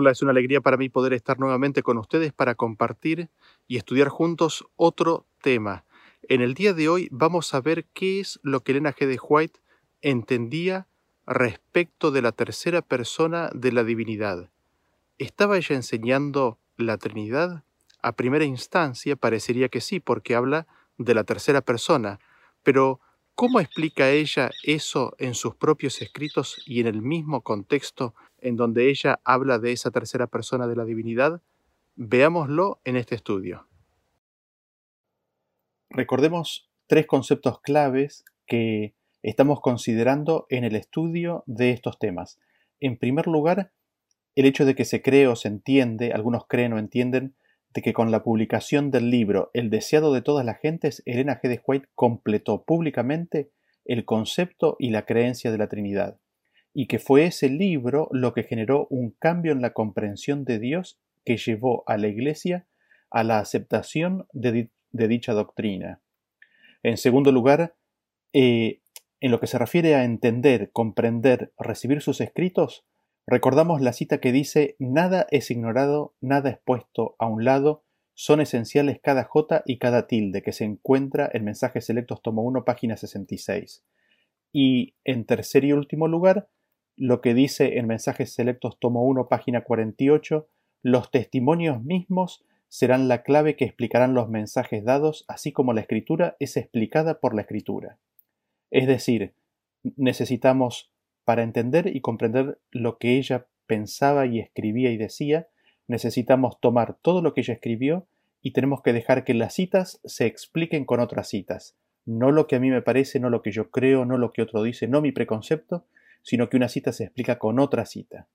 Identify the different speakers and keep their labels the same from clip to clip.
Speaker 1: Hola, es una alegría para mí poder estar nuevamente con ustedes para compartir y estudiar juntos otro tema. En el día de hoy vamos a ver qué es lo que Elena G. de White entendía respecto de la tercera persona de la divinidad. ¿Estaba ella enseñando la Trinidad? A primera instancia parecería que sí, porque habla de la tercera persona, pero ¿cómo explica ella eso en sus propios escritos y en el mismo contexto en donde ella habla de esa tercera persona de la divinidad? Veámoslo en este estudio. Recordemos tres conceptos claves que estamos considerando en el estudio de estos temas. En primer lugar, el hecho de que se cree o se entiende, algunos creen o entienden, de que con la publicación del libro El deseado de todas las gentes, Elena G. de White completó públicamente el concepto y la creencia de la Trinidad y que fue ese libro lo que generó un cambio en la comprensión de Dios que llevó a la Iglesia a la aceptación de, dicha doctrina. En segundo lugar, eh, en lo que se refiere a entender, comprender, recibir sus escritos, recordamos la cita que dice, nada es ignorado, nada es puesto a un lado, son esenciales cada J y cada tilde que se encuentra en Mensajes Selectos Tomo 1, página 66. Y en tercer y último lugar, lo que dice en Mensajes Selectos Tomo 1, página 48, los testimonios mismos serán la clave que explicarán los mensajes dados, así como la escritura es explicada por la escritura. Es decir, necesitamos, para entender y comprender lo que ella pensaba y escribía y decía, necesitamos tomar todo lo que ella escribió y tenemos que dejar que las citas se expliquen con otras citas. No lo que a mí me parece, no lo que yo creo, no lo que otro dice, no mi preconcepto, sino que una cita se explica con otra cita.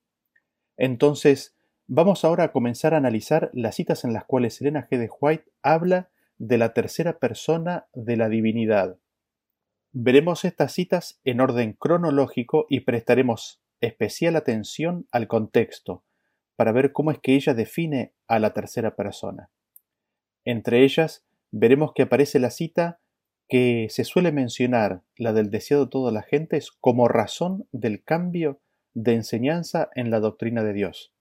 Speaker 1: Entonces, vamos ahora a comenzar a analizar las citas en las cuales Elena G. de White habla de la tercera persona de la divinidad. Veremos estas citas en orden cronológico y prestaremos especial atención al contexto para ver cómo es que ella define a la tercera persona. Entre ellas, veremos que aparece la cita que se suele mencionar, la del deseado de todas las gentes, como razón del cambio de enseñanza en la doctrina de Dios.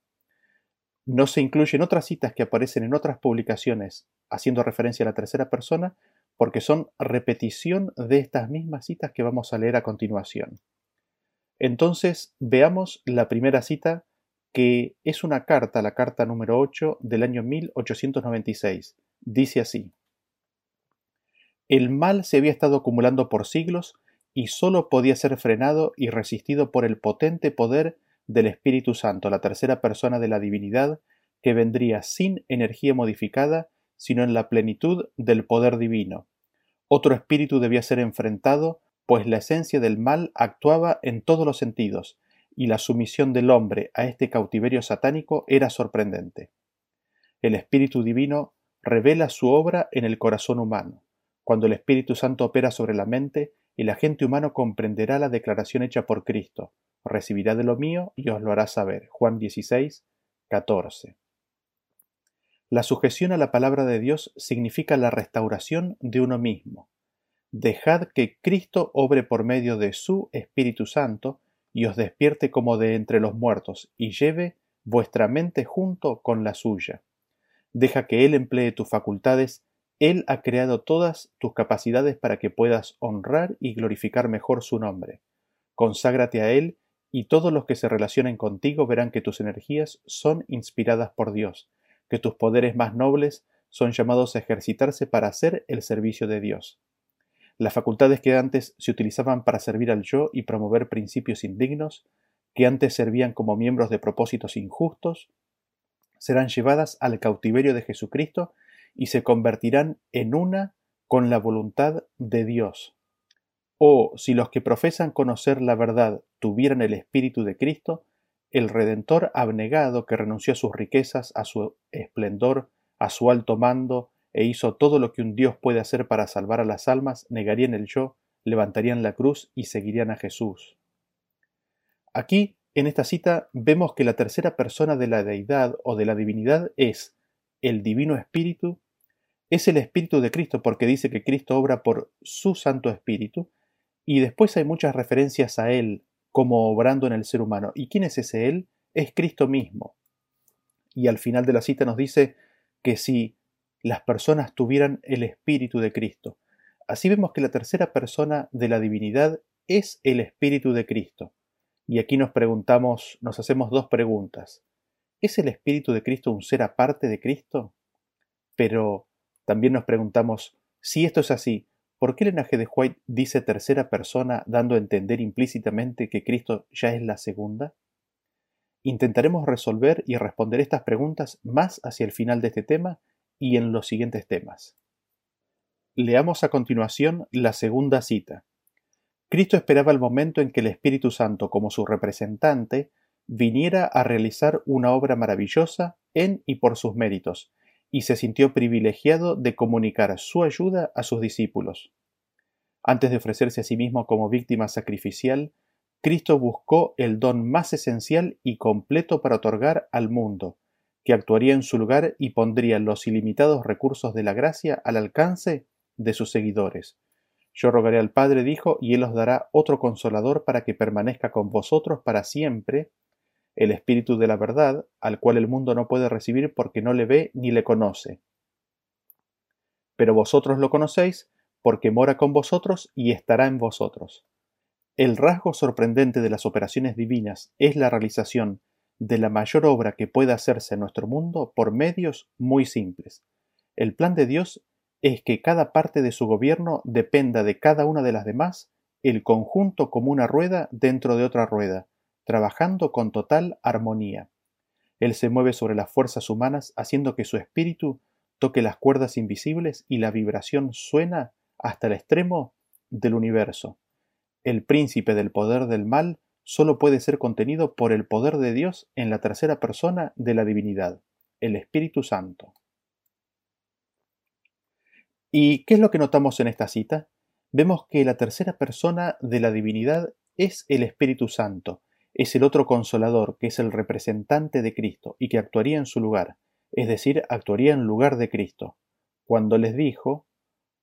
Speaker 1: No se incluyen otras citas que aparecen en otras publicaciones haciendo referencia a la tercera persona, porque son repetición de estas mismas citas que vamos a leer a continuación. Entonces, veamos la primera cita, que es una carta, la carta número 8 del año 1896. Dice así. El mal se había estado acumulando por siglos y sólo podía ser frenado y resistido por el potente poder del Espíritu Santo, la tercera persona de la divinidad, que vendría sin energía modificada, sino en la plenitud del poder divino. Otro espíritu debía ser enfrentado, pues la esencia del mal actuaba en todos los sentidos, y la sumisión del hombre a este cautiverio satánico era sorprendente. El Espíritu Divino revela su obra en el corazón humano. Cuando el Espíritu Santo opera sobre la mente, el agente humano comprenderá la declaración hecha por Cristo, recibirá de lo mío y os lo hará saber. Juan 16, 14. La sujeción a la palabra de Dios significa la restauración de uno mismo. Dejad que Cristo obre por medio de su Espíritu Santo y os despierte como de entre los muertos y lleve vuestra mente junto con la suya. Deja que Él emplee tus facultades él ha creado todas tus capacidades para que puedas honrar y glorificar mejor su nombre. Conságrate a Él y todos los que se relacionen contigo verán que tus energías son inspiradas por Dios, que tus poderes más nobles son llamados a ejercitarse para hacer el servicio de Dios. Las facultades que antes se utilizaban para servir al yo y promover principios indignos, que antes servían como miembros de propósitos injustos, serán llevadas al cautiverio de Jesucristo y se convertirán en una con la voluntad de Dios. O si los que profesan conocer la verdad tuvieran el Espíritu de Cristo, el Redentor abnegado que renunció a sus riquezas, a su esplendor, a su alto mando, e hizo todo lo que un Dios puede hacer para salvar a las almas, negarían el yo, levantarían la cruz y seguirían a Jesús. Aquí, en esta cita, vemos que la tercera persona de la deidad o de la divinidad es el Divino Espíritu es el Espíritu de Cristo porque dice que Cristo obra por su Santo Espíritu y después hay muchas referencias a Él como obrando en el ser humano. ¿Y quién es ese Él? Es Cristo mismo. Y al final de la cita nos dice que si las personas tuvieran el Espíritu de Cristo. Así vemos que la tercera persona de la divinidad es el Espíritu de Cristo. Y aquí nos preguntamos, nos hacemos dos preguntas. ¿Es el Espíritu de Cristo un ser aparte de Cristo? Pero también nos preguntamos, si esto es así, ¿por qué el linaje de White dice tercera persona dando a entender implícitamente que Cristo ya es la segunda? Intentaremos resolver y responder estas preguntas más hacia el final de este tema y en los siguientes temas. Leamos a continuación la segunda cita. Cristo esperaba el momento en que el Espíritu Santo, como su representante, viniera a realizar una obra maravillosa en y por sus méritos, y se sintió privilegiado de comunicar su ayuda a sus discípulos. Antes de ofrecerse a sí mismo como víctima sacrificial, Cristo buscó el don más esencial y completo para otorgar al mundo, que actuaría en su lugar y pondría los ilimitados recursos de la gracia al alcance de sus seguidores. Yo rogaré al Padre, dijo, y Él os dará otro consolador para que permanezca con vosotros para siempre, el Espíritu de la verdad, al cual el mundo no puede recibir porque no le ve ni le conoce. Pero vosotros lo conocéis, porque mora con vosotros y estará en vosotros. El rasgo sorprendente de las operaciones divinas es la realización de la mayor obra que pueda hacerse en nuestro mundo por medios muy simples. El plan de Dios es que cada parte de su gobierno dependa de cada una de las demás, el conjunto como una rueda dentro de otra rueda, trabajando con total armonía. Él se mueve sobre las fuerzas humanas haciendo que su espíritu toque las cuerdas invisibles y la vibración suena hasta el extremo del universo. El príncipe del poder del mal solo puede ser contenido por el poder de Dios en la tercera persona de la divinidad, el Espíritu Santo. ¿Y qué es lo que notamos en esta cita? Vemos que la tercera persona de la divinidad es el Espíritu Santo, es el otro consolador, que es el representante de Cristo y que actuaría en su lugar, es decir, actuaría en lugar de Cristo, cuando les dijo,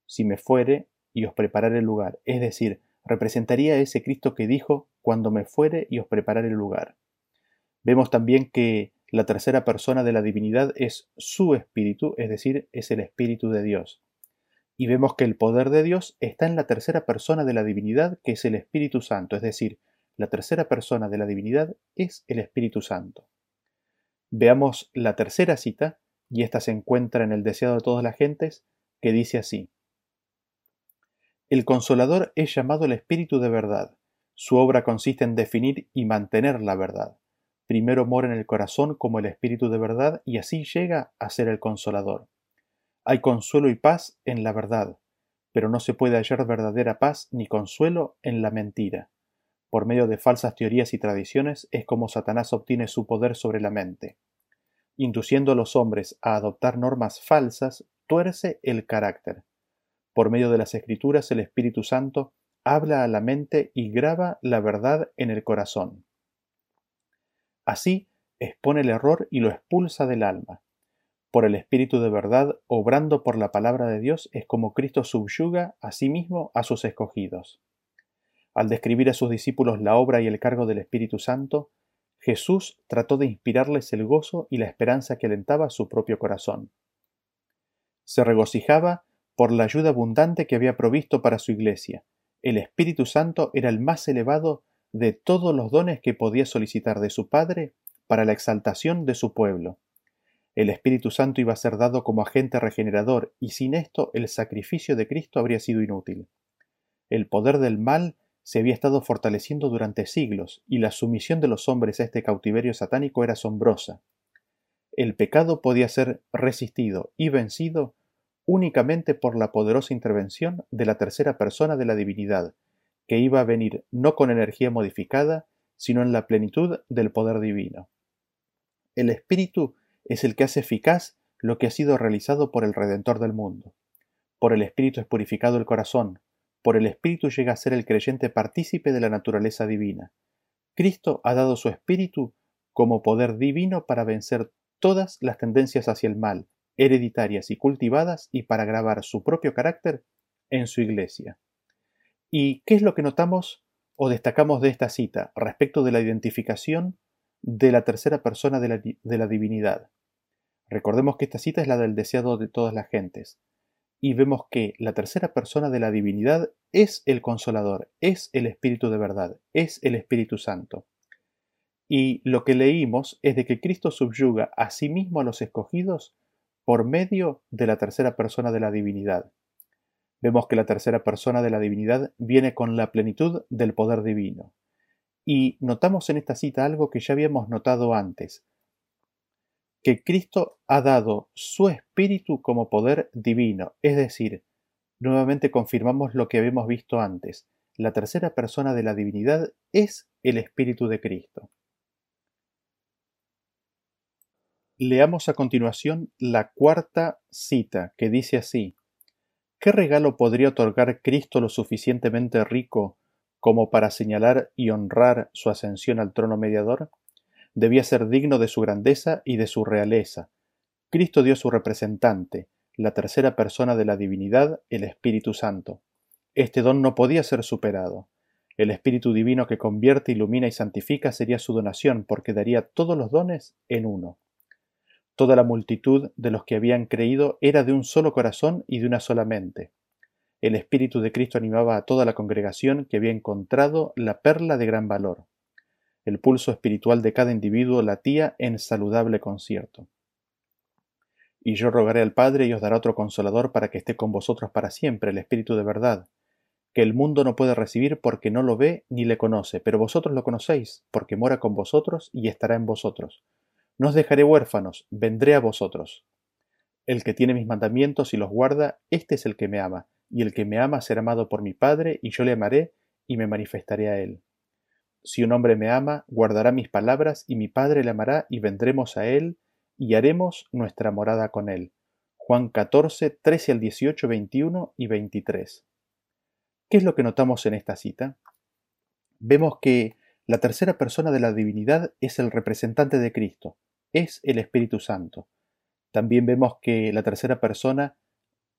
Speaker 1: si me fuere y os prepararé el lugar, es decir, representaría a ese Cristo que dijo, cuando me fuere y os prepararé el lugar. Vemos también que la tercera persona de la divinidad es su espíritu, es decir, es el espíritu de Dios. Y vemos que el poder de Dios está en la tercera persona de la divinidad, que es el Espíritu Santo, es decir, la tercera persona de la divinidad es el Espíritu Santo. Veamos la tercera cita, y esta se encuentra en el deseado de todas las gentes, que dice así. El consolador es llamado el Espíritu de verdad. Su obra consiste en definir y mantener la verdad. Primero mora en el corazón como el Espíritu de verdad y así llega a ser el consolador. Hay consuelo y paz en la verdad, pero no se puede hallar verdadera paz ni consuelo en la mentira. Por medio de falsas teorías y tradiciones es como Satanás obtiene su poder sobre la mente. Induciendo a los hombres a adoptar normas falsas, tuerce el carácter. Por medio de las escrituras el Espíritu Santo habla a la mente y graba la verdad en el corazón. Así expone el error y lo expulsa del alma. Por el Espíritu de verdad, obrando por la palabra de Dios, es como Cristo subyuga a sí mismo a sus escogidos. Al describir a sus discípulos la obra y el cargo del Espíritu Santo, Jesús trató de inspirarles el gozo y la esperanza que alentaba su propio corazón. Se regocijaba por la ayuda abundante que había provisto para su iglesia. El Espíritu Santo era el más elevado de todos los dones que podía solicitar de su Padre para la exaltación de su pueblo. El Espíritu Santo iba a ser dado como agente regenerador y sin esto el sacrificio de Cristo habría sido inútil. El poder del mal se había estado fortaleciendo durante siglos, y la sumisión de los hombres a este cautiverio satánico era asombrosa. El pecado podía ser resistido y vencido únicamente por la poderosa intervención de la tercera persona de la divinidad, que iba a venir no con energía modificada, sino en la plenitud del poder divino. El Espíritu es el que hace eficaz lo que ha sido realizado por el Redentor del mundo. Por el Espíritu es purificado el corazón, por el Espíritu llega a ser el creyente partícipe de la naturaleza divina. Cristo ha dado su Espíritu como poder divino para vencer todas las tendencias hacia el mal, hereditarias y cultivadas, y para grabar su propio carácter en su iglesia. ¿Y qué es lo que notamos o destacamos de esta cita respecto de la identificación de la tercera persona de la, de la divinidad? Recordemos que esta cita es la del deseado de todas las gentes. Y vemos que la tercera persona de la divinidad es el consolador, es el Espíritu de verdad, es el Espíritu Santo. Y lo que leímos es de que Cristo subyuga a sí mismo a los escogidos por medio de la tercera persona de la divinidad. Vemos que la tercera persona de la divinidad viene con la plenitud del poder divino. Y notamos en esta cita algo que ya habíamos notado antes, que Cristo ha dado su espíritu como poder divino, es decir, nuevamente confirmamos lo que habíamos visto antes, la tercera persona de la divinidad es el espíritu de Cristo. Leamos a continuación la cuarta cita, que dice así, ¿Qué regalo podría otorgar Cristo lo suficientemente rico como para señalar y honrar su ascensión al trono mediador? Debía ser digno de su grandeza y de su realeza. Cristo dio su representante, la tercera persona de la divinidad, el Espíritu Santo. Este don no podía ser superado. El Espíritu Divino que convierte, ilumina y santifica sería su donación, porque daría todos los dones en uno. Toda la multitud de los que habían creído era de un solo corazón y de una sola mente. El Espíritu de Cristo animaba a toda la congregación que había encontrado la perla de gran valor. El pulso espiritual de cada individuo latía en saludable concierto. Y yo rogaré al Padre y os dará otro consolador para que esté con vosotros para siempre, el Espíritu de verdad, que el mundo no puede recibir porque no lo ve ni le conoce, pero vosotros lo conocéis, porque mora con vosotros y estará en vosotros no os dejaré huérfanos, vendré a vosotros. El que tiene mis mandamientos y los guarda, éste es el que me ama, y el que me ama será amado por mi Padre, y yo le amaré y me manifestaré a él. Si un hombre me ama, guardará mis palabras, y mi Padre le amará, y vendremos a él, y haremos nuestra morada con él. Juan 14, 13 al 18, 21 y 23. ¿Qué es lo que notamos en esta cita? Vemos que la tercera persona de la divinidad es el representante de Cristo, es el Espíritu Santo. También vemos que la tercera persona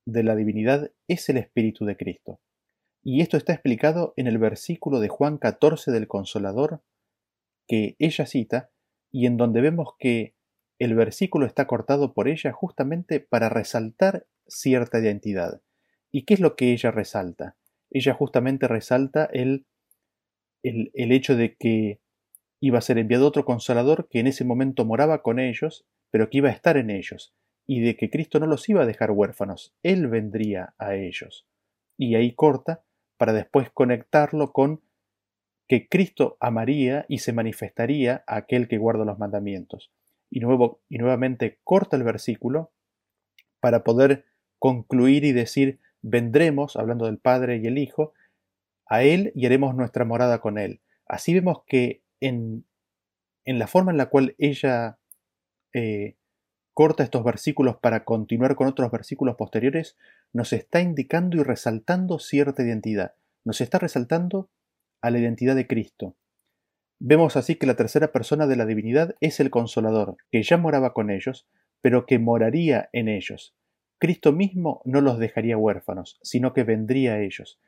Speaker 1: de la divinidad es el Espíritu de Cristo. Y esto está explicado en el versículo de Juan 14 del Consolador que ella cita y en donde vemos que el versículo está cortado por ella justamente para resaltar cierta identidad. ¿Y qué es lo que ella resalta? Ella justamente resalta el el, hecho de que iba a ser enviado otro consolador que en ese momento moraba con ellos, pero que iba a estar en ellos, y de que Cristo no los iba a dejar huérfanos, Él vendría a ellos. Y ahí corta para después conectarlo con que Cristo amaría y se manifestaría a aquel que guarda los mandamientos. Y, nuevo, y nuevamente corta el versículo para poder concluir y decir, vendremos, hablando del Padre y el Hijo, a Él y haremos nuestra morada con Él. Así vemos que en, en la forma en la cual ella eh, corta estos versículos para continuar con otros versículos posteriores, nos está indicando y resaltando cierta identidad. Nos está resaltando a la identidad de Cristo. Vemos así que la tercera persona de la divinidad es el consolador, que ya moraba con ellos, pero que moraría en ellos. Cristo mismo no los dejaría huérfanos, sino que vendría a ellos.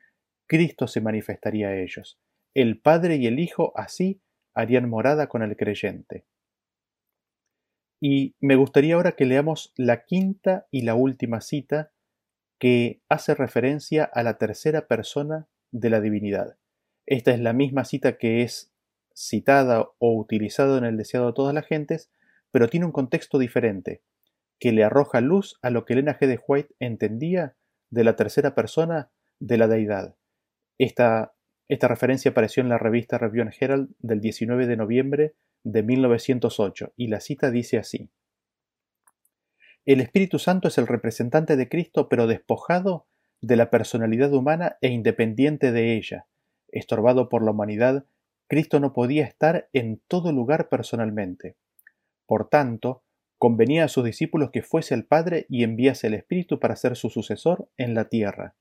Speaker 1: Cristo se manifestaría a ellos. El Padre y el Hijo así harían morada con el creyente. Y me gustaría ahora que leamos la quinta y la última cita que hace referencia a la tercera persona de la divinidad. Esta es la misma cita que es citada o utilizada en el deseado de todas las gentes, pero tiene un contexto diferente, que le arroja luz a lo que Elena G. de White entendía de la tercera persona de la deidad. Esta, esta referencia apareció en la revista Review and Herald del 19 de noviembre de 1908 y la cita dice así. El Espíritu Santo es el representante de Cristo pero despojado de la personalidad humana e independiente de ella. Estorbado por la humanidad, Cristo no podía estar en todo lugar personalmente. Por tanto, convenía a sus discípulos que fuese el Padre y enviase el Espíritu para ser su sucesor en la tierra.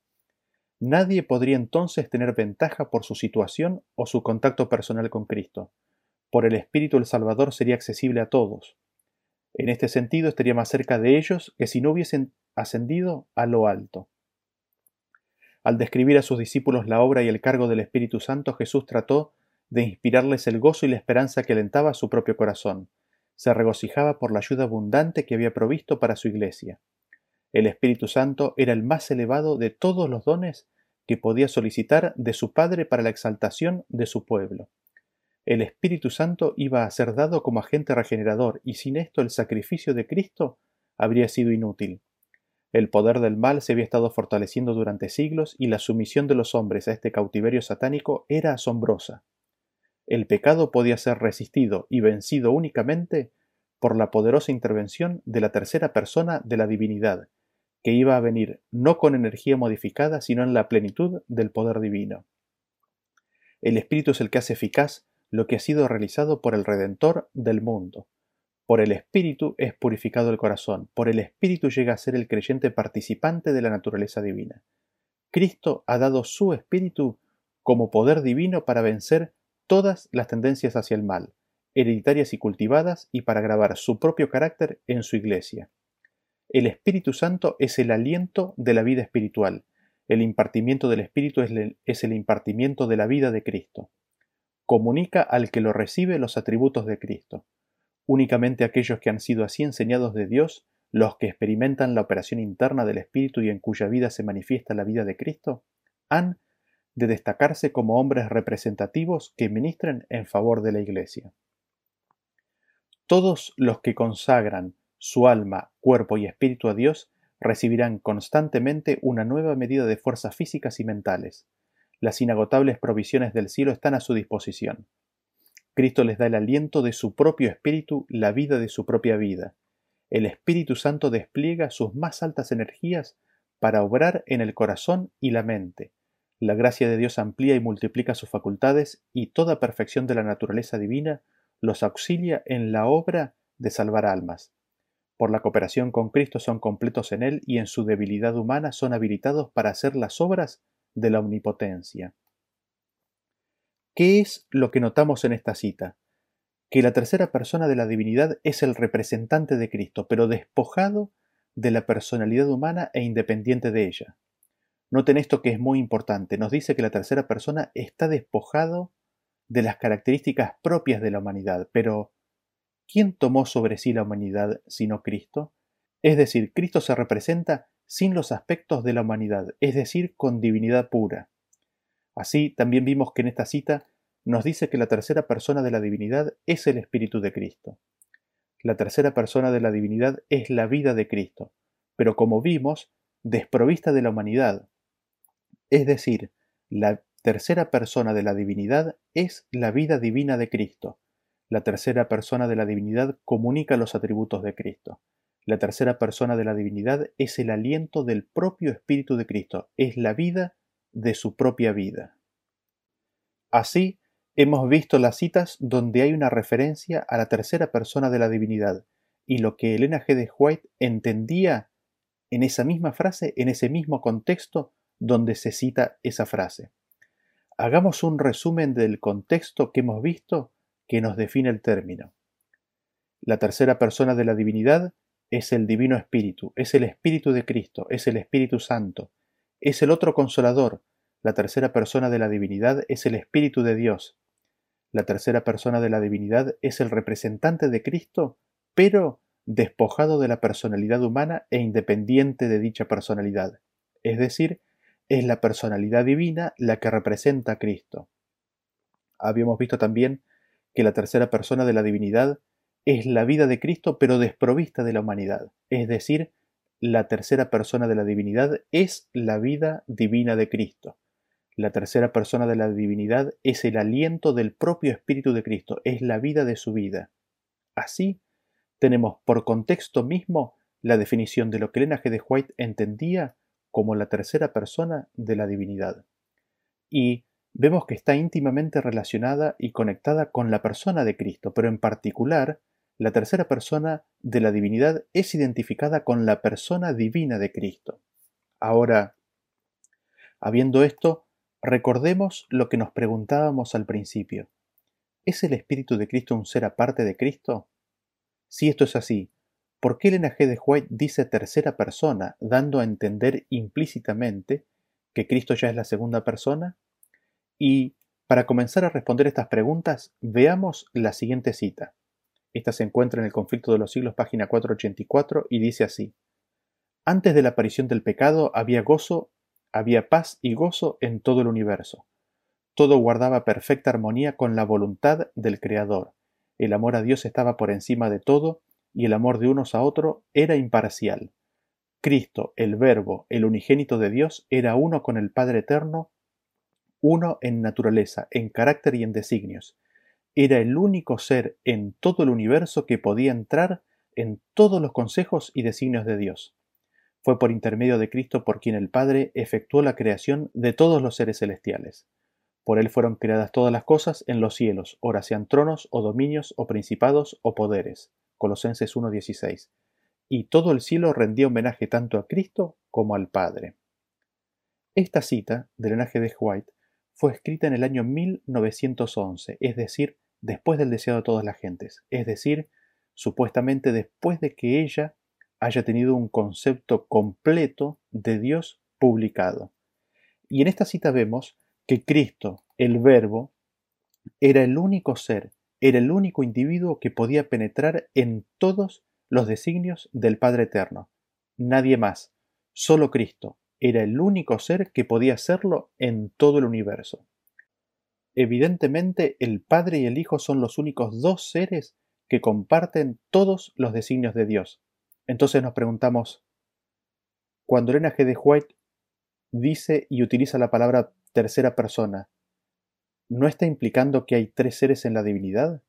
Speaker 1: Nadie podría entonces tener ventaja por su situación o su contacto personal con Cristo. Por el Espíritu el Salvador sería accesible a todos. En este sentido estaría más cerca de ellos que si no hubiesen ascendido a lo alto. Al describir a sus discípulos la obra y el cargo del Espíritu Santo, Jesús trató de inspirarles el gozo y la esperanza que alentaba su propio corazón. se regocijaba por la ayuda abundante que había provisto para su iglesia. El Espíritu Santo era el más elevado de todos los dones que podía solicitar de su Padre para la exaltación de su pueblo. El Espíritu Santo iba a ser dado como agente regenerador y sin esto el sacrificio de Cristo habría sido inútil. El poder del mal se había estado fortaleciendo durante siglos y la sumisión de los hombres a este cautiverio satánico era asombrosa. El pecado podía ser resistido y vencido únicamente por la poderosa intervención de la tercera persona de la divinidad, que iba a venir no con energía modificada, sino en la plenitud del poder divino. El Espíritu es el que hace eficaz lo que ha sido realizado por el Redentor del mundo. Por el Espíritu es purificado el corazón, por el Espíritu llega a ser el creyente participante de la naturaleza divina. Cristo ha dado su Espíritu como poder divino para vencer todas las tendencias hacia el mal, hereditarias y cultivadas, y para grabar su propio carácter en su Iglesia. El Espíritu Santo es el aliento de la vida espiritual. El impartimiento del Espíritu es el impartimiento de la vida de Cristo. Comunica al que lo recibe los atributos de Cristo. Únicamente aquellos que han sido así enseñados de Dios, los que experimentan la operación interna del Espíritu y en cuya vida se manifiesta la vida de Cristo, han de destacarse como hombres representativos que ministren en favor de la Iglesia. Todos los que consagran su alma, cuerpo y espíritu a Dios recibirán constantemente una nueva medida de fuerzas físicas y mentales. Las inagotables provisiones del cielo están a su disposición. Cristo les da el aliento de su propio espíritu, la vida de su propia vida. El Espíritu Santo despliega sus más altas energías para obrar en el corazón y la mente. La gracia de Dios amplía y multiplica sus facultades y toda perfección de la naturaleza divina los auxilia en la obra de salvar almas. Por la cooperación con Cristo son completos en Él y en su debilidad humana son habilitados para hacer las obras de la omnipotencia. ¿Qué es lo que notamos en esta cita? Que la tercera persona de la divinidad es el representante de Cristo, pero despojado de la personalidad humana e independiente de ella. Noten esto que es muy importante. Nos dice que la tercera persona está despojado de las características propias de la humanidad, pero ¿quién tomó sobre sí la humanidad sino Cristo? Es decir, Cristo se representa sin los aspectos de la humanidad, es decir, con divinidad pura. Así, también vimos que en esta cita nos dice que la tercera persona de la divinidad es el Espíritu de Cristo. La tercera persona de la divinidad es la vida de Cristo, pero como vimos, desprovista de la humanidad. Es decir, la tercera persona de la divinidad es la vida divina de Cristo, la tercera persona de la divinidad comunica los atributos de Cristo. La tercera persona de la divinidad es el aliento del propio Espíritu de Cristo, es la vida de su propia vida. Así, hemos visto las citas donde hay una referencia a la tercera persona de la divinidad, y lo que Elena G. de White entendía en esa misma frase, en ese mismo contexto donde se cita esa frase. Hagamos un resumen del contexto que hemos visto que nos define el término. La tercera persona de la divinidad es el Divino Espíritu, es el Espíritu de Cristo, es el Espíritu Santo, es el otro consolador. La tercera persona de la divinidad es el Espíritu de Dios. La tercera persona de la divinidad es el representante de Cristo, pero despojado de la personalidad humana e independiente de dicha personalidad. Es decir, es la personalidad divina la que representa a Cristo. Habíamos visto también que la tercera persona de la divinidad es la vida de Cristo pero desprovista de la humanidad, es decir, la tercera persona de la divinidad es la vida divina de Cristo. La tercera persona de la divinidad es el aliento del propio Espíritu de Cristo, es la vida de su vida. Así, tenemos por contexto mismo la definición de lo que Elena G. de White entendía como la tercera persona de la divinidad. Y vemos que está íntimamente relacionada y conectada con la persona de Cristo, pero en particular, la tercera persona de la divinidad es identificada con la persona divina de Cristo. Ahora, habiendo esto, recordemos lo que nos preguntábamos al principio. ¿Es el Espíritu de Cristo un ser aparte de Cristo? Si esto es así, ¿por qué Elena G. de White dice tercera persona, dando a entender implícitamente que Cristo ya es la segunda persona? Y para comenzar a responder estas preguntas, veamos la siguiente cita. Esta se encuentra en el conflicto de los siglos, página 484, y dice así. Antes de la aparición del pecado había gozo, había paz y gozo en todo el universo. Todo guardaba perfecta armonía con la voluntad del Creador. El amor a Dios estaba por encima de todo, y el amor de unos a otro era imparcial. Cristo, el Verbo, el unigénito de Dios, era uno con el Padre Eterno, uno en naturaleza, en carácter y en designios. Era el único ser en todo el universo que podía entrar en todos los consejos y designios de Dios. Fue por intermedio de Cristo por quien el Padre efectuó la creación de todos los seres celestiales. Por él fueron creadas todas las cosas en los cielos, ora sean tronos o dominios o principados o poderes. Colosenses 1.16 y todo el cielo rendía homenaje tanto a Cristo como al Padre. Esta cita del linaje de White fue escrita en el año 1911, es decir, después del deseado de todas las gentes, es decir, supuestamente después de que ella haya tenido un concepto completo de Dios publicado. Y en esta cita vemos que Cristo, el Verbo, era el único ser, era el único individuo que podía penetrar en todos los designios del Padre Eterno. Nadie más, solo Cristo, era el único ser que podía hacerlo en todo el universo. Evidentemente, el Padre y el Hijo son los únicos dos seres que comparten todos los designios de Dios. Entonces nos preguntamos, cuando Elena G. de White dice y utiliza la palabra tercera persona, ¿no está implicando que hay tres seres en la divinidad?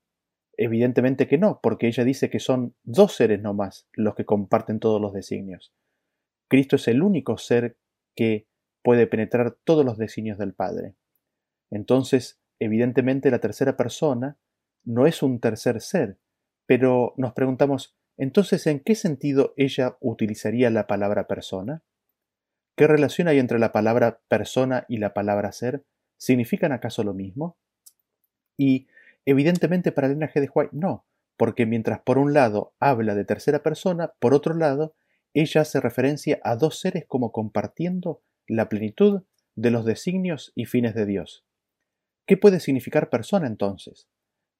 Speaker 1: Evidentemente que no, porque ella dice que son dos seres no más los que comparten todos los designios. Cristo es el único ser que puede penetrar todos los designios del Padre. Entonces, evidentemente la tercera persona no es un tercer ser, pero nos preguntamos, entonces, ¿en qué sentido ella utilizaría la palabra persona? ¿Qué relación hay entre la palabra persona y la palabra ser? ¿Significan acaso lo mismo? Y Evidentemente para Elena G. de White no, porque mientras por un lado habla de tercera persona, por otro lado ella hace referencia a dos seres como compartiendo la plenitud de los designios y fines de Dios. ¿Qué puede significar persona entonces?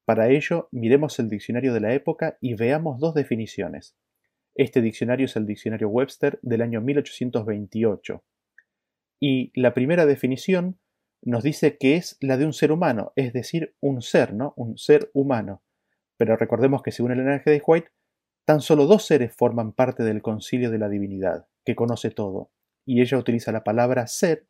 Speaker 1: Para ello, miremos el diccionario de la época y veamos dos definiciones. Este diccionario es el diccionario Webster del año 1828. Y la primera definición nos dice que es la de un ser humano, es decir, un ser, ¿no? Un ser humano. Pero recordemos que según el enlaje de White, tan solo dos seres forman parte del concilio de la divinidad, que conoce todo. Y ella utiliza la palabra ser,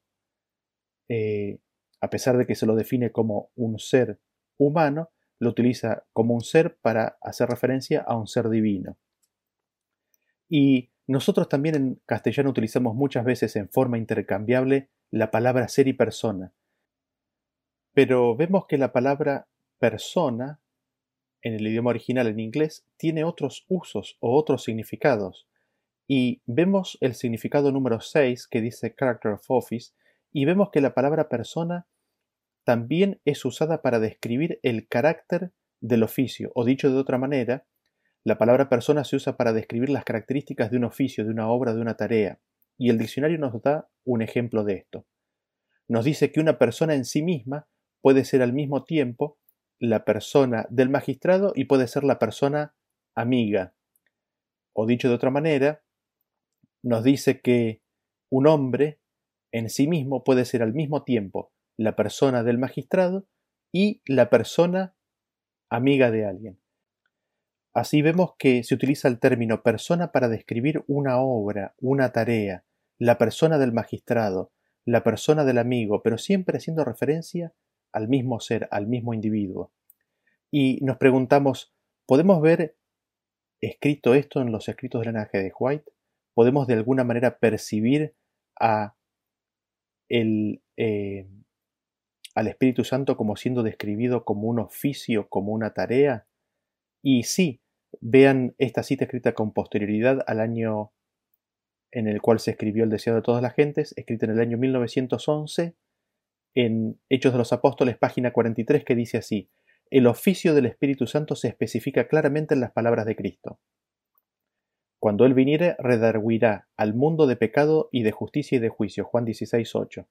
Speaker 1: eh, a pesar de que se lo define como un ser humano, lo utiliza como un ser para hacer referencia a un ser divino. Y nosotros también en castellano utilizamos muchas veces en forma intercambiable la palabra ser y persona, pero vemos que la palabra persona en el idioma original en inglés tiene otros usos o otros significados. Y vemos el significado número 6 que dice Character of Office y vemos que la palabra persona también es usada para describir el carácter del oficio, o dicho de otra manera, la palabra persona se usa para describir las características de un oficio, de una obra, de una tarea, y el diccionario nos da un ejemplo de esto. Nos dice que una persona en sí misma puede ser al mismo tiempo la persona del magistrado y puede ser la persona amiga. O dicho de otra manera, nos dice que un hombre en sí mismo puede ser al mismo tiempo la persona del magistrado y la persona amiga de alguien. Así vemos que se utiliza el término persona para describir una obra, una tarea, la persona del magistrado, la persona del amigo, pero siempre haciendo referencia al mismo ser, al mismo individuo. Y nos preguntamos, ¿podemos ver escrito esto en los escritos del linaje de White? ¿Podemos de alguna manera percibir a el, eh, al Espíritu Santo como siendo describido como un oficio, como una tarea? Y sí, vean esta cita escrita con posterioridad al año en el cual se escribió El deseo de todas las gentes, escrita en el año 1911 en Hechos de los Apóstoles, página 43, que dice así, el oficio del Espíritu Santo se especifica claramente en las palabras de Cristo. Cuando Él viniere, redarguirá al mundo de pecado y de justicia y de juicio. Juan 16, 8.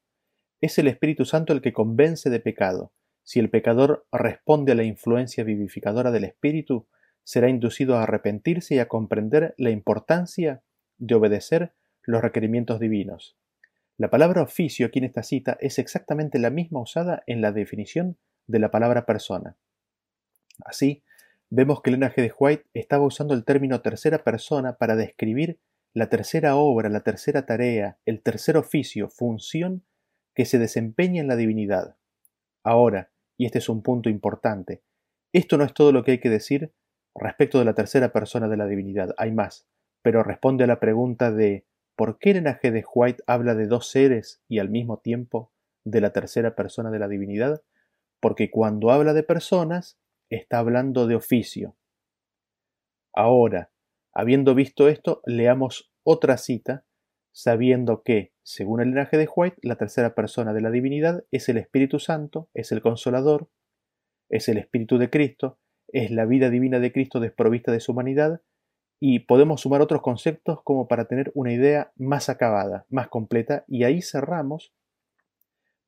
Speaker 1: Es el Espíritu Santo el que convence de pecado. Si el pecador responde a la influencia vivificadora del Espíritu, será inducido a arrepentirse y a comprender la importancia de obedecer los requerimientos divinos. La palabra oficio aquí en esta cita es exactamente la misma usada en la definición de la palabra persona. Así, vemos que Elena G. de White estaba usando el término tercera persona para describir la tercera obra, la tercera tarea, el tercer oficio, función que se desempeña en la divinidad. Ahora, y este es un punto importante, esto no es todo lo que hay que decir respecto de la tercera persona de la divinidad, hay más, pero responde a la pregunta de ¿por qué Elena G. de White habla de dos seres y al mismo tiempo de la tercera persona de la divinidad? Porque cuando habla de personas, está hablando de oficio. Ahora, habiendo visto esto, leamos otra cita, sabiendo que, según el linaje de White, la tercera persona de la divinidad es el Espíritu Santo, es el Consolador, es el Espíritu de Cristo, es la vida divina de Cristo desprovista de su humanidad, y podemos sumar otros conceptos como para tener una idea más acabada, más completa, y ahí cerramos,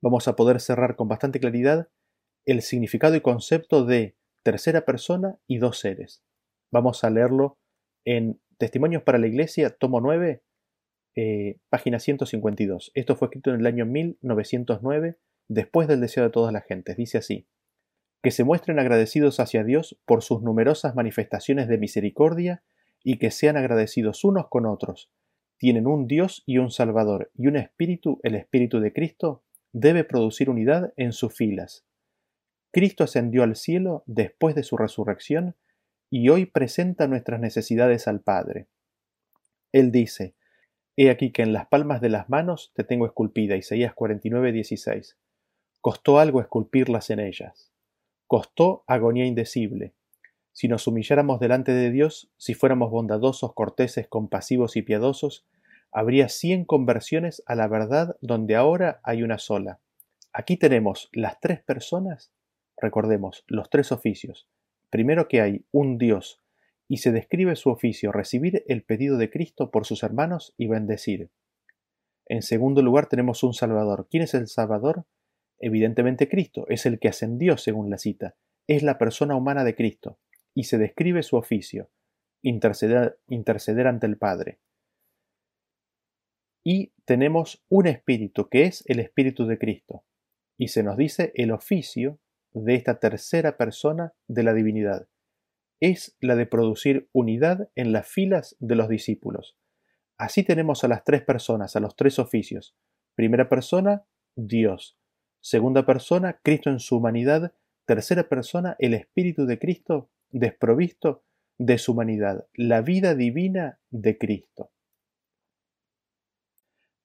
Speaker 1: vamos a poder cerrar con bastante claridad el significado y concepto de tercera persona y dos seres. Vamos a leerlo en Testimonios para la Iglesia, tomo 9, eh, página 152. Esto fue escrito en el año 1909, después del deseo de todas las gentes. Dice así, que se muestren agradecidos hacia Dios por sus numerosas manifestaciones de misericordia y que sean agradecidos unos con otros. Tienen un Dios y un Salvador, y un Espíritu, el Espíritu de Cristo, debe producir unidad en sus filas. Cristo ascendió al cielo después de su resurrección y hoy presenta nuestras necesidades al Padre. Él dice, He aquí que en las palmas de las manos te tengo esculpida, Isaías 49, 16. Costó algo esculpirlas en ellas. Costó agonía indecible. Si nos humilláramos delante de Dios, si fuéramos bondadosos, corteses, compasivos y piadosos, habría cien conversiones a la verdad donde ahora hay una sola. Aquí tenemos las tres personas Recordemos, los tres oficios. Primero que hay un Dios, y se describe su oficio, recibir el pedido de Cristo por sus hermanos y bendecir. En segundo lugar tenemos un Salvador. ¿Quién es el Salvador? Evidentemente Cristo, es el que ascendió según la cita, es la persona humana de Cristo, y se describe su oficio, interceder, ante el Padre. Y tenemos un espíritu, que es el espíritu de Cristo, y se nos dice el oficio de esta tercera persona de la divinidad. Es la de producir unidad en las filas de los discípulos. Así tenemos a las tres personas, a los tres oficios. Primera persona, Dios. Segunda persona, Cristo en su humanidad. Tercera persona, el Espíritu de Cristo desprovisto de su humanidad, la vida divina de Cristo.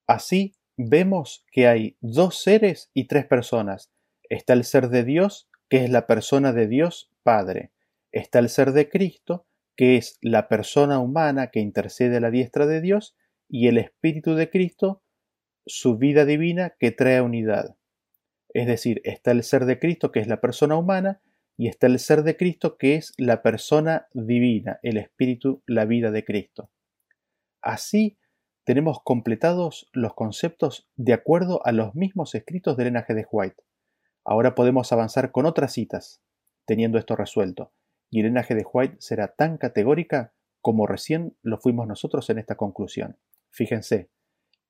Speaker 1: Así vemos que hay dos seres y tres personas, Está el ser de Dios, que es la persona de Dios Padre. Está el ser de Cristo, que es la persona humana que intercede a la diestra de Dios, y el Espíritu de Cristo, su vida divina que trae unidad. Es decir, está el ser de Cristo, que es la persona humana, y está el ser de Cristo, que es la persona divina, el Espíritu, la vida de Cristo. Así tenemos completados los conceptos de acuerdo a los mismos escritos del Elena de White. Ahora podemos avanzar con otras citas, teniendo esto resuelto, y el linaje de White será tan categórica como recién lo fuimos nosotros en esta conclusión. Fíjense,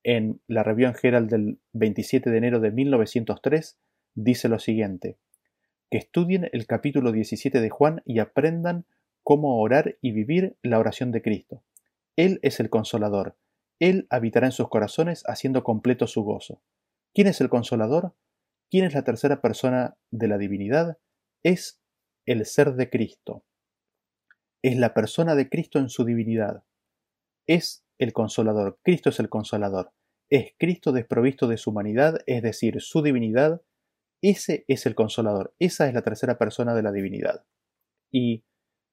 Speaker 1: en la Review Herald del 27 de enero de 1903 dice lo siguiente, que estudien el capítulo 17 de Juan y aprendan cómo orar y vivir la oración de Cristo. Él es el consolador, Él habitará en sus corazones haciendo completo su gozo. ¿Quién es el consolador? ¿Quién es la tercera persona de la divinidad? Es el ser de Cristo. Es la persona de Cristo en su divinidad. Es el consolador. Cristo es el consolador. Es Cristo desprovisto de su humanidad, es decir, su divinidad. Ese es el consolador. Esa es la tercera persona de la divinidad. Y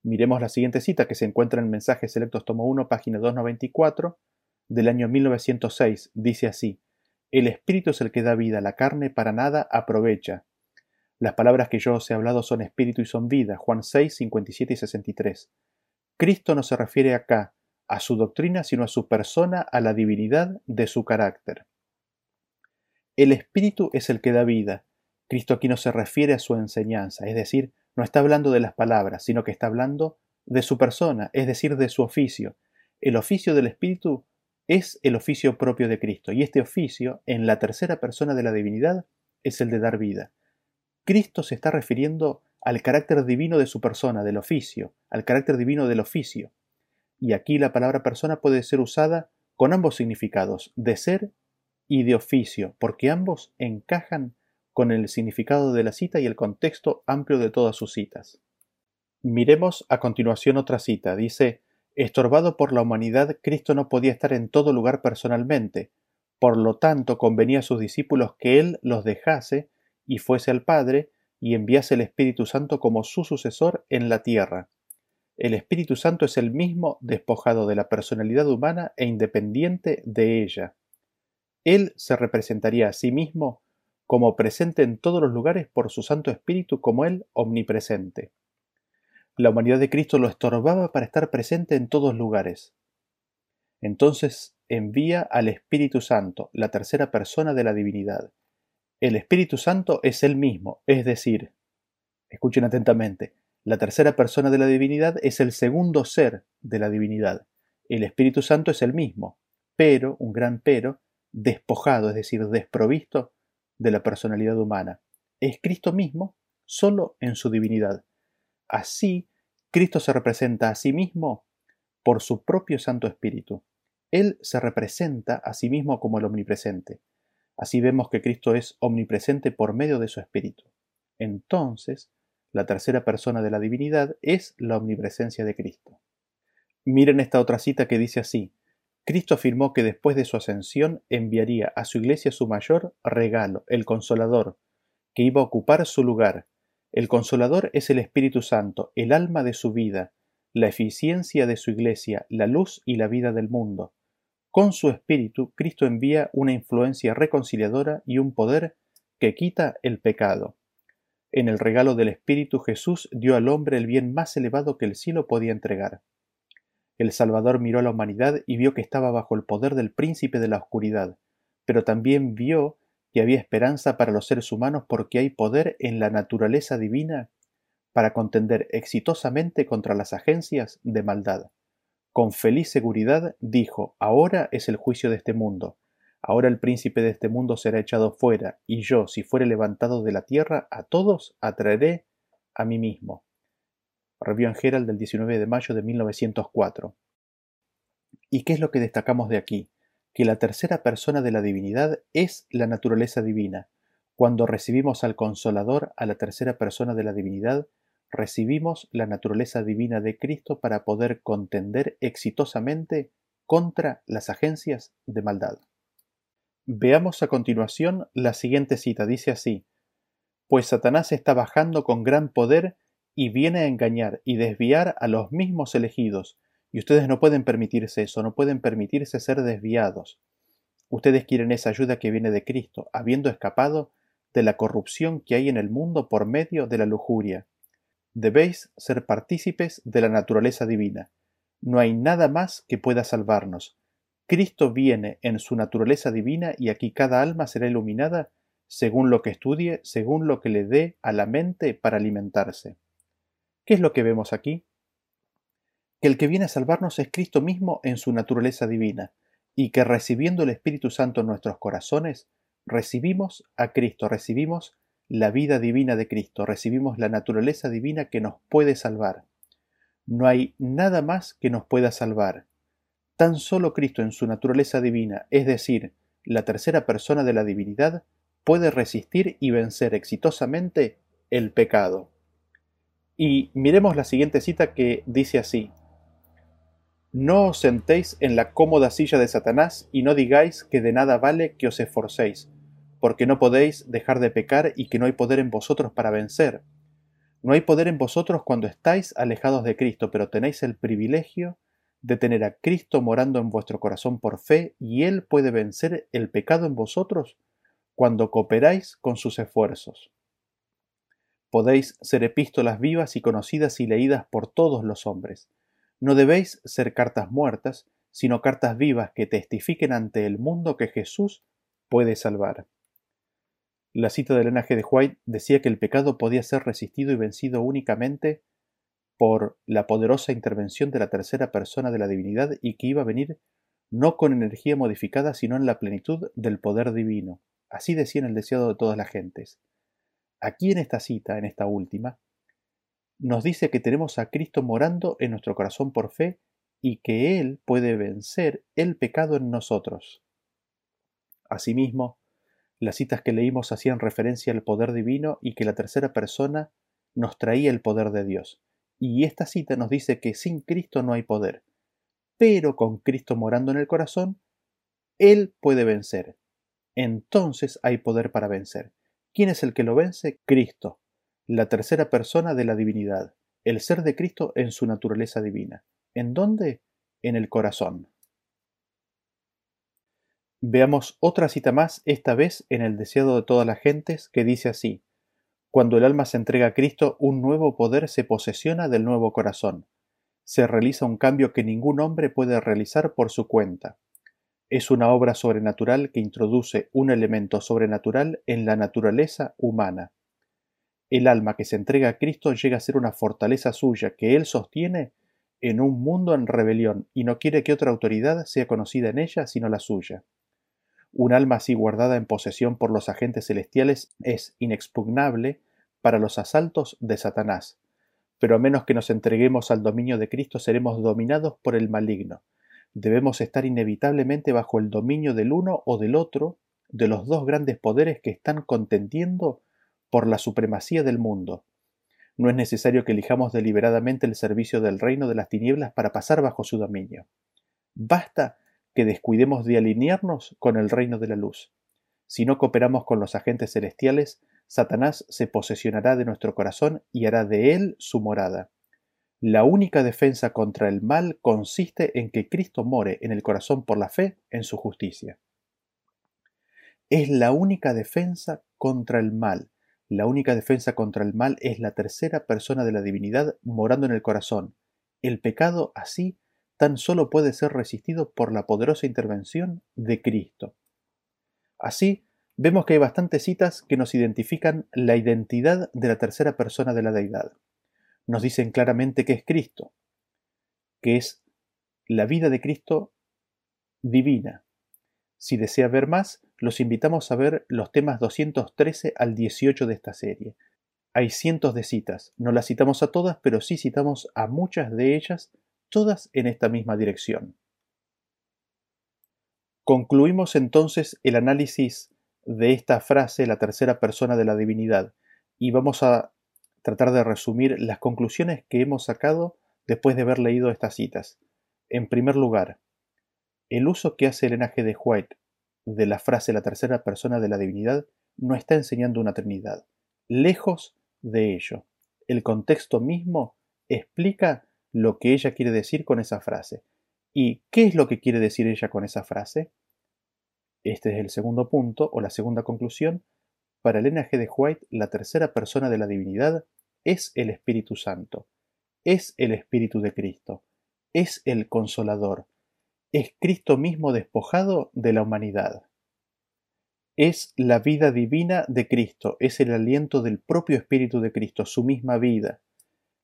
Speaker 1: miremos la siguiente cita que se encuentra en Mensajes Selectos Tomo 1, página 294, del año 1906. Dice así, el espíritu es el que da vida, la carne para nada aprovecha. Las palabras que yo os he hablado son espíritu y son vida. Juan 6, 57 y 63. Cristo no se refiere acá a su doctrina, sino a su persona, a la divinidad de su carácter. El espíritu es el que da vida. Cristo aquí no se refiere a su enseñanza, es decir, no está hablando de las palabras, sino que está hablando de su persona, es decir, de su oficio. El oficio del Espíritu es el oficio propio de Cristo, y este oficio, en la tercera persona de la divinidad, es el de dar vida. Cristo se está refiriendo al carácter divino de su persona, del oficio, al carácter divino del oficio. Y aquí la palabra persona puede ser usada con ambos significados, de ser y de oficio, porque ambos encajan con el significado de la cita y el contexto amplio de todas sus citas. Miremos a continuación otra cita. Dice, Estorbado por la humanidad, Cristo no podía estar en todo lugar personalmente, por lo tanto convenía a sus discípulos que Él los dejase y fuese al Padre y enviase el Espíritu Santo como su sucesor en la tierra. El Espíritu Santo es el mismo despojado de la personalidad humana e independiente de ella. Él se representaría a sí mismo como presente en todos los lugares por su Santo Espíritu como Él omnipresente. La humanidad de Cristo lo estorbaba para estar presente en todos lugares. Entonces envía al Espíritu Santo, la tercera persona de la divinidad. El Espíritu Santo es Él mismo, es decir, escuchen atentamente, la tercera persona de la divinidad es el segundo ser de la divinidad. El Espíritu Santo es el mismo, pero, un gran pero, despojado, es decir, desprovisto de la personalidad humana. Es Cristo mismo solo en su divinidad. Así, Cristo se representa a sí mismo por su propio Santo Espíritu. Él se representa a sí mismo como el omnipresente. Así vemos que Cristo es omnipresente por medio de su Espíritu. Entonces, la tercera persona de la divinidad es la omnipresencia de Cristo. Miren esta otra cita que dice así, Cristo afirmó que después de su ascensión enviaría a su iglesia su mayor regalo, el Consolador, que iba a ocupar su lugar. El Consolador es el Espíritu Santo, el alma de su vida, la eficiencia de su iglesia, la luz y la vida del mundo. Con su Espíritu, Cristo envía una influencia reconciliadora y un poder que quita el pecado. En el regalo del Espíritu Jesús dio al hombre el bien más elevado que el cielo podía entregar. El Salvador miró a la humanidad y vio que estaba bajo el poder del príncipe de la oscuridad, pero también vio que había esperanza para los seres humanos porque hay poder en la naturaleza divina para contender exitosamente contra las agencias de maldad. Con feliz seguridad dijo, ahora es el juicio de este mundo, ahora el príncipe de este mundo será echado fuera, y yo, si fuere levantado de la tierra, a todos atraeré a mí mismo. Review en Herald del 19 de mayo de 1904. ¿Y qué es lo que destacamos de aquí? Que la tercera persona de la divinidad es la naturaleza divina. Cuando recibimos al Consolador, a la tercera persona de la divinidad, recibimos la naturaleza divina de Cristo para poder contender exitosamente contra las agencias de maldad. Veamos a continuación la siguiente cita. Dice así, Pues Satanás está bajando con gran poder y viene a engañar y desviar a los mismos elegidos, y ustedes no pueden permitirse eso, no pueden permitirse ser desviados. Ustedes quieren esa ayuda que viene de Cristo, habiendo escapado de la corrupción que hay en el mundo por medio de la lujuria. Debéis ser partícipes de la naturaleza divina. No hay nada más que pueda salvarnos. Cristo viene en su naturaleza divina y aquí cada alma será iluminada según lo que estudie, según lo que le dé a la mente para alimentarse. ¿Qué es lo que vemos aquí? Que el que viene a salvarnos es Cristo mismo en su naturaleza divina, y que recibiendo el Espíritu Santo en nuestros corazones, recibimos a Cristo, recibimos la vida divina de Cristo, recibimos la naturaleza divina que nos puede salvar. No hay nada más que nos pueda salvar. Tan solo Cristo en su naturaleza divina, es decir, la tercera persona de la divinidad, puede resistir y vencer exitosamente el pecado. Y miremos la siguiente cita que dice así, No os sentéis en la cómoda silla de Satanás y no digáis que de nada vale que os esforcéis, porque no podéis dejar de pecar y que no hay poder en vosotros para vencer. No hay poder en vosotros cuando estáis alejados de Cristo, pero tenéis el privilegio de tener a Cristo morando en vuestro corazón por fe, y Él puede vencer el pecado en vosotros cuando cooperáis con sus esfuerzos. Podéis ser epístolas vivas y conocidas y leídas por todos los hombres. No debéis ser cartas muertas, sino cartas vivas que testifiquen ante el mundo que Jesús puede salvar. La cita del Elena de White decía que el pecado podía ser resistido y vencido únicamente por la poderosa intervención de la tercera persona de la divinidad y que iba a venir no con energía modificada, sino en la plenitud del poder divino. Así decía en el deseado de todas las gentes. Aquí en esta cita, en esta última, nos dice que tenemos a Cristo morando en nuestro corazón por fe y que Él puede vencer el pecado en nosotros. Asimismo, las citas que leímos hacían referencia al poder divino y que la tercera persona nos traía el poder de Dios. Y esta cita nos dice que sin Cristo no hay poder, pero con Cristo morando en el corazón, Él puede vencer. Entonces hay poder para vencer. ¿Quién es el que lo vence? Cristo, la tercera persona de la divinidad, el ser de Cristo en su naturaleza divina. ¿En dónde? En el corazón. Veamos otra cita más, esta vez en el deseado de todas las gentes, que dice así, Cuando el alma se entrega a Cristo, un nuevo poder se posesiona del nuevo corazón. Se realiza un cambio que ningún hombre puede realizar por su cuenta. Es una obra sobrenatural que introduce un elemento sobrenatural en la naturaleza humana. El alma que se entrega a Cristo llega a ser una fortaleza suya que Él sostiene en un mundo en rebelión y no quiere que otra autoridad sea conocida en ella sino la suya. Un alma así guardada en posesión por los agentes celestiales es inexpugnable para los asaltos de Satanás, pero a menos que nos entreguemos al dominio de Cristo seremos dominados por el maligno. Debemos estar inevitablemente bajo el dominio del uno o del otro, de los dos grandes poderes que están contendiendo por la supremacía del mundo. No es necesario que elijamos deliberadamente el servicio del reino de las tinieblas para pasar bajo su dominio. Basta que descuidemos de alinearnos con el reino de la luz. Si no cooperamos con los agentes celestiales, Satanás se posesionará de nuestro corazón y hará de él su morada. La única defensa contra el mal consiste en que Cristo more en el corazón por la fe en su justicia. Es la única defensa contra el mal. La única defensa contra el mal es la tercera persona de la divinidad morando en el corazón. El pecado así tan solo puede ser resistido por la poderosa intervención de Cristo. Así, vemos que hay bastantes citas que nos identifican la identidad de la tercera persona de la deidad. Nos dicen claramente que es Cristo, que es la vida de Cristo divina. Si desea ver más, los invitamos a ver los temas 213 al 18 de esta serie. Hay cientos de citas, no las citamos a todas, pero sí citamos a muchas de ellas todas en esta misma dirección. Concluimos entonces el análisis de esta frase, la tercera persona de la divinidad, y vamos a tratar de resumir las conclusiones que hemos sacado después de haber leído estas citas. En primer lugar, el uso que hace Elena G. de White de la frase la tercera persona de la divinidad no está enseñando una Trinidad. Lejos de ello. El contexto mismo explica lo que ella quiere decir con esa frase. ¿Y qué es lo que quiere decir ella con esa frase? Este es el segundo punto o la segunda conclusión. Para Elena G. de White, la tercera persona de la divinidad es el Espíritu Santo, es el Espíritu de Cristo, es el Consolador, es Cristo mismo despojado de la humanidad. Es la vida divina de Cristo, es el aliento del propio Espíritu de Cristo, su misma vida.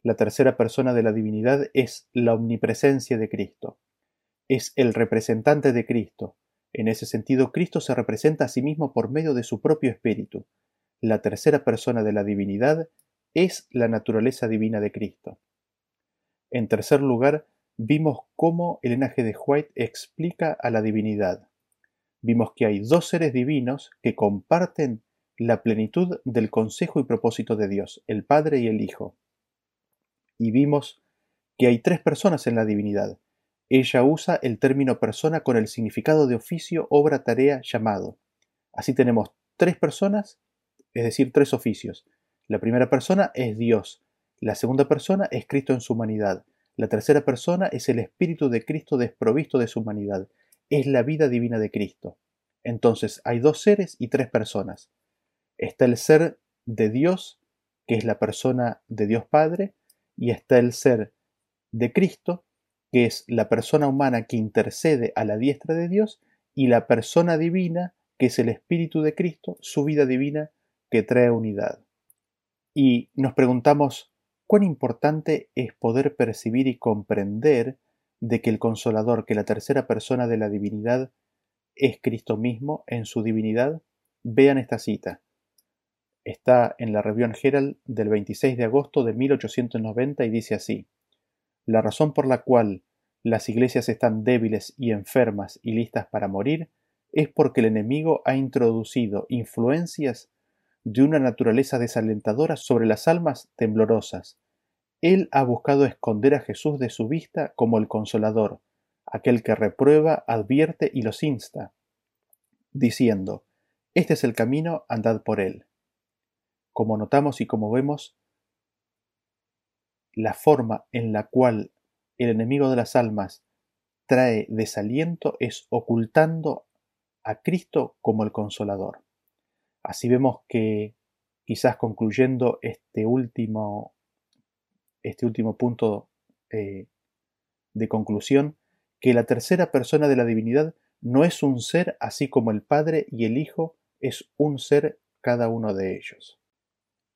Speaker 1: La tercera persona de la divinidad es la omnipresencia de Cristo. Es el representante de Cristo. En ese sentido, Cristo se representa a sí mismo por medio de su propio espíritu. La tercera persona de la divinidad es la naturaleza divina de Cristo. En tercer lugar, vimos cómo el linaje de White explica a la divinidad. Vimos que hay dos seres divinos que comparten la plenitud del consejo y propósito de Dios, el Padre y el Hijo y vimos que hay tres personas en la divinidad. Ella usa el término persona con el significado de oficio, obra, tarea, llamado. Así tenemos tres personas, es decir, tres oficios. La primera persona es Dios, la segunda persona es Cristo en su humanidad, la tercera persona es el Espíritu de Cristo desprovisto de su humanidad, es la vida divina de Cristo. Entonces hay dos seres y tres personas. Está el ser de Dios, que es la persona de Dios Padre, y está el ser de Cristo, que es la persona humana que intercede a la diestra de Dios, y la persona divina, que es el Espíritu de Cristo, su vida divina que trae unidad. Y nos preguntamos, cuán importante es poder percibir y comprender de que el consolador, que la tercera persona de la divinidad es Cristo mismo en su divinidad, vean esta cita. Está en la Review Herald del 26 de agosto de 1890 y dice así: La razón por la cual las iglesias están débiles y enfermas y listas para morir es porque el enemigo ha introducido influencias de una naturaleza desalentadora sobre las almas temblorosas. Él ha buscado esconder a Jesús de su vista como el consolador, aquel que reprueba, advierte y los insta, diciendo, Este es el camino, andad por él. Como notamos y como vemos, la forma en la cual el enemigo de las almas trae desaliento es ocultando a Cristo como el consolador. Así vemos que, quizás concluyendo este último, este último punto eh, de conclusión, que la tercera persona de la divinidad no es un ser así como el Padre y el Hijo es un ser cada uno de ellos.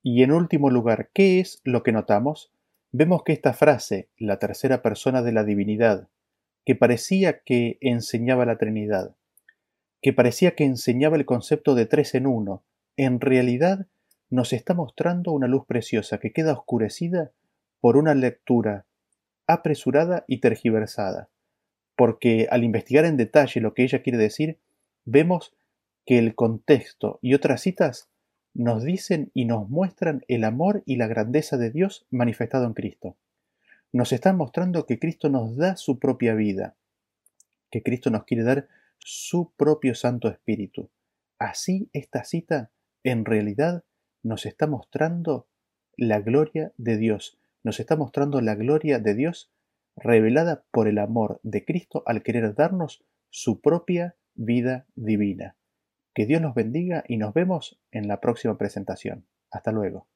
Speaker 1: Y en último lugar, ¿qué es lo que notamos? Vemos que esta frase, la tercera persona de la divinidad, que parecía que enseñaba la Trinidad, que parecía que enseñaba el concepto de tres en uno, en realidad nos está mostrando una luz preciosa que queda oscurecida por una lectura apresurada y tergiversada, porque al investigar en detalle lo que ella quiere decir, vemos que el contexto y otras citas nos dicen y nos muestran el amor y la grandeza de Dios manifestado en Cristo. Nos están mostrando que Cristo nos da su propia vida, que Cristo nos quiere dar su propio Santo Espíritu. Así esta cita en realidad nos está mostrando la gloria de Dios, nos está mostrando la gloria de Dios revelada por el amor de Cristo al querer darnos su propia vida divina. Que Dios nos bendiga y nos vemos en la próxima presentación. Hasta luego.